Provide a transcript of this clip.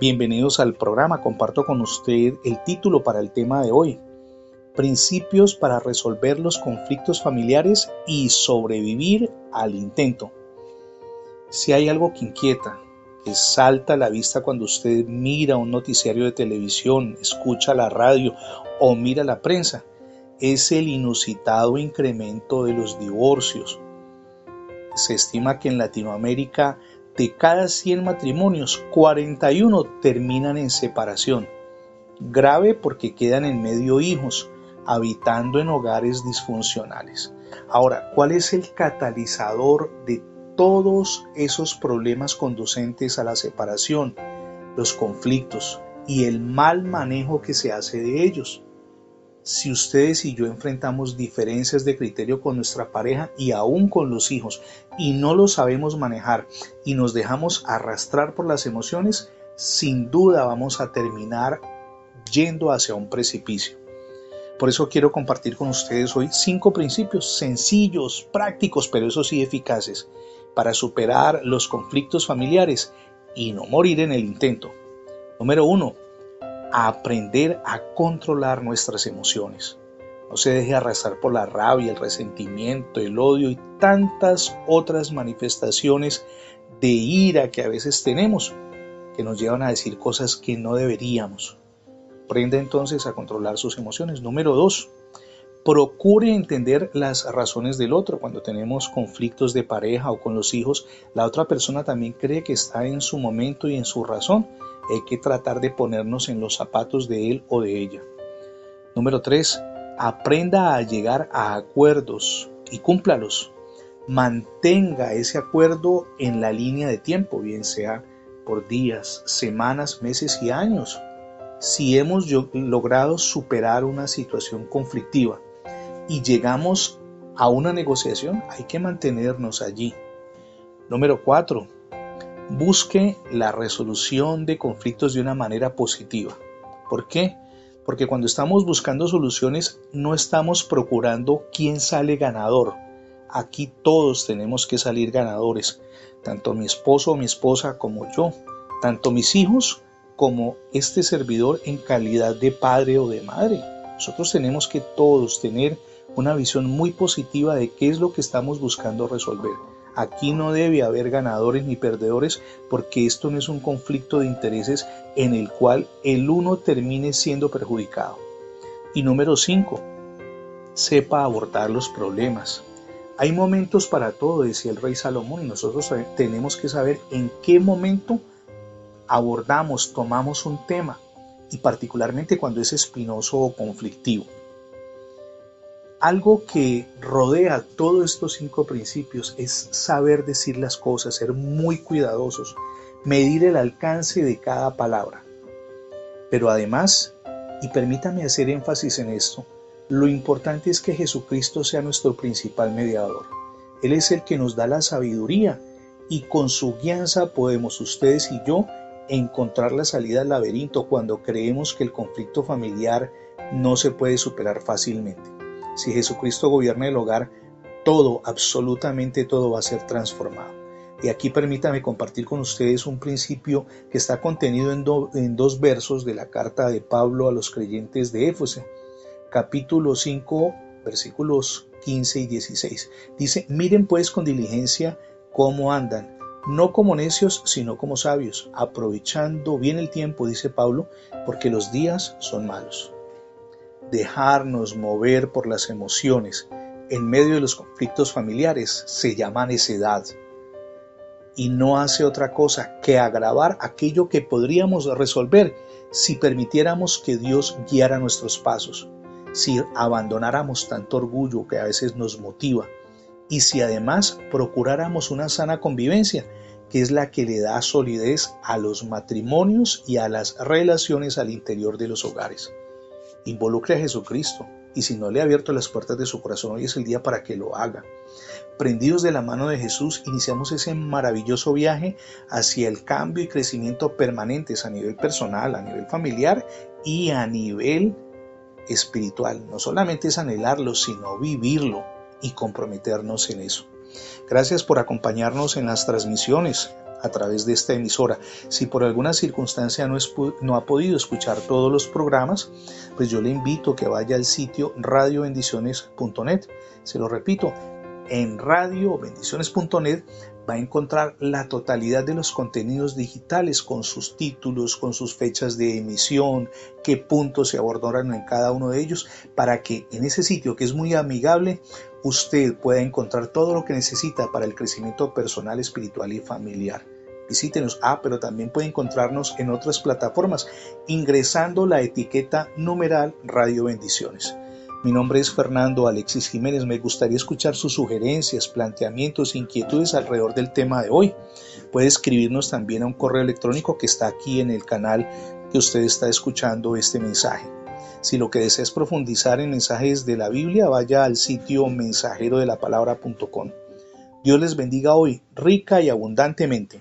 Bienvenidos al programa. Comparto con usted el título para el tema de hoy. Principios para resolver los conflictos familiares y sobrevivir al intento. Si hay algo que inquieta, que salta a la vista cuando usted mira un noticiario de televisión, escucha la radio o mira la prensa, es el inusitado incremento de los divorcios. Se estima que en Latinoamérica de cada 100 matrimonios, 41 terminan en separación. Grave porque quedan en medio hijos, habitando en hogares disfuncionales. Ahora, ¿cuál es el catalizador de todos esos problemas conducentes a la separación, los conflictos y el mal manejo que se hace de ellos? Si ustedes y yo enfrentamos diferencias de criterio con nuestra pareja y aún con los hijos y no lo sabemos manejar y nos dejamos arrastrar por las emociones, sin duda vamos a terminar yendo hacia un precipicio. Por eso quiero compartir con ustedes hoy cinco principios sencillos, prácticos, pero eso sí eficaces, para superar los conflictos familiares y no morir en el intento. Número uno, a aprender a controlar nuestras emociones. No se deje arrastrar por la rabia, el resentimiento, el odio y tantas otras manifestaciones de ira que a veces tenemos que nos llevan a decir cosas que no deberíamos. Aprenda entonces a controlar sus emociones. Número dos, procure entender las razones del otro. Cuando tenemos conflictos de pareja o con los hijos, la otra persona también cree que está en su momento y en su razón hay que tratar de ponernos en los zapatos de él o de ella. Número 3. Aprenda a llegar a acuerdos y cúmplalos. Mantenga ese acuerdo en la línea de tiempo, bien sea por días, semanas, meses y años. Si hemos logrado superar una situación conflictiva y llegamos a una negociación, hay que mantenernos allí. Número 4 busque la resolución de conflictos de una manera positiva. ¿Por qué? Porque cuando estamos buscando soluciones no estamos procurando quién sale ganador. Aquí todos tenemos que salir ganadores, tanto mi esposo o mi esposa como yo, tanto mis hijos como este servidor en calidad de padre o de madre. Nosotros tenemos que todos tener una visión muy positiva de qué es lo que estamos buscando resolver. Aquí no debe haber ganadores ni perdedores porque esto no es un conflicto de intereses en el cual el uno termine siendo perjudicado. Y número 5. Sepa abordar los problemas. Hay momentos para todo, decía el rey Salomón, y nosotros tenemos que saber en qué momento abordamos, tomamos un tema, y particularmente cuando es espinoso o conflictivo. Algo que rodea todos estos cinco principios es saber decir las cosas, ser muy cuidadosos, medir el alcance de cada palabra. Pero además, y permítame hacer énfasis en esto, lo importante es que Jesucristo sea nuestro principal mediador. Él es el que nos da la sabiduría y con su guianza podemos ustedes y yo encontrar la salida al laberinto cuando creemos que el conflicto familiar no se puede superar fácilmente. Si Jesucristo gobierna el hogar, todo, absolutamente todo va a ser transformado. Y aquí permítame compartir con ustedes un principio que está contenido en, dos versos de la carta de Pablo a los creyentes de Éfeso, capítulo 5, versículos 15 y 16. Dice, miren pues con diligencia cómo andan, no como necios, sino como sabios, aprovechando bien el tiempo, dice Pablo, porque los días son malos dejarnos mover por las emociones en medio de los conflictos familiares se llama necedad y no hace otra cosa que agravar aquello que podríamos resolver si permitiéramos que Dios guiara nuestros pasos, si abandonáramos tanto orgullo que a veces nos motiva y si además procuráramos una sana convivencia, que es la que le da solidez a los matrimonios y a las relaciones al interior de los hogares. Involucre a Jesucristo y si no le ha abierto las puertas de su corazón, hoy es el día para que lo haga. Prendidos de la mano de Jesús, iniciamos ese maravilloso viaje hacia el cambio y crecimiento permanentes a nivel personal, a nivel familiar y a nivel espiritual. No solamente es anhelarlo, sino vivirlo y comprometernos en eso. Gracias por acompañarnos en las transmisiones a través de esta emisora. Si por alguna circunstancia no, ha podido escuchar todos los programas, pues yo le invito a que vaya al sitio radiobendiciones.net. Se lo repito, en radiobendiciones.net va a encontrar la totalidad de los contenidos digitales con sus títulos, con sus fechas de emisión, qué puntos se abordaron en cada uno de ellos, para que en ese sitio que es muy amigable usted pueda encontrar todo lo que necesita para el crecimiento personal, espiritual y familiar. Visítenos, ah, pero también puede encontrarnos en otras plataformas ingresando la etiqueta numeral Radio Bendiciones. Mi nombre es Fernando Alexis Jiménez. Me gustaría escuchar sus sugerencias, planteamientos, inquietudes alrededor del tema de hoy. Puede escribirnos también a un correo electrónico que está aquí en el canal que usted está escuchando este mensaje. Si lo que desea es profundizar en mensajes de la Biblia, vaya al sitio mensajero de la palabra.com. Dios les bendiga hoy, rica y abundantemente.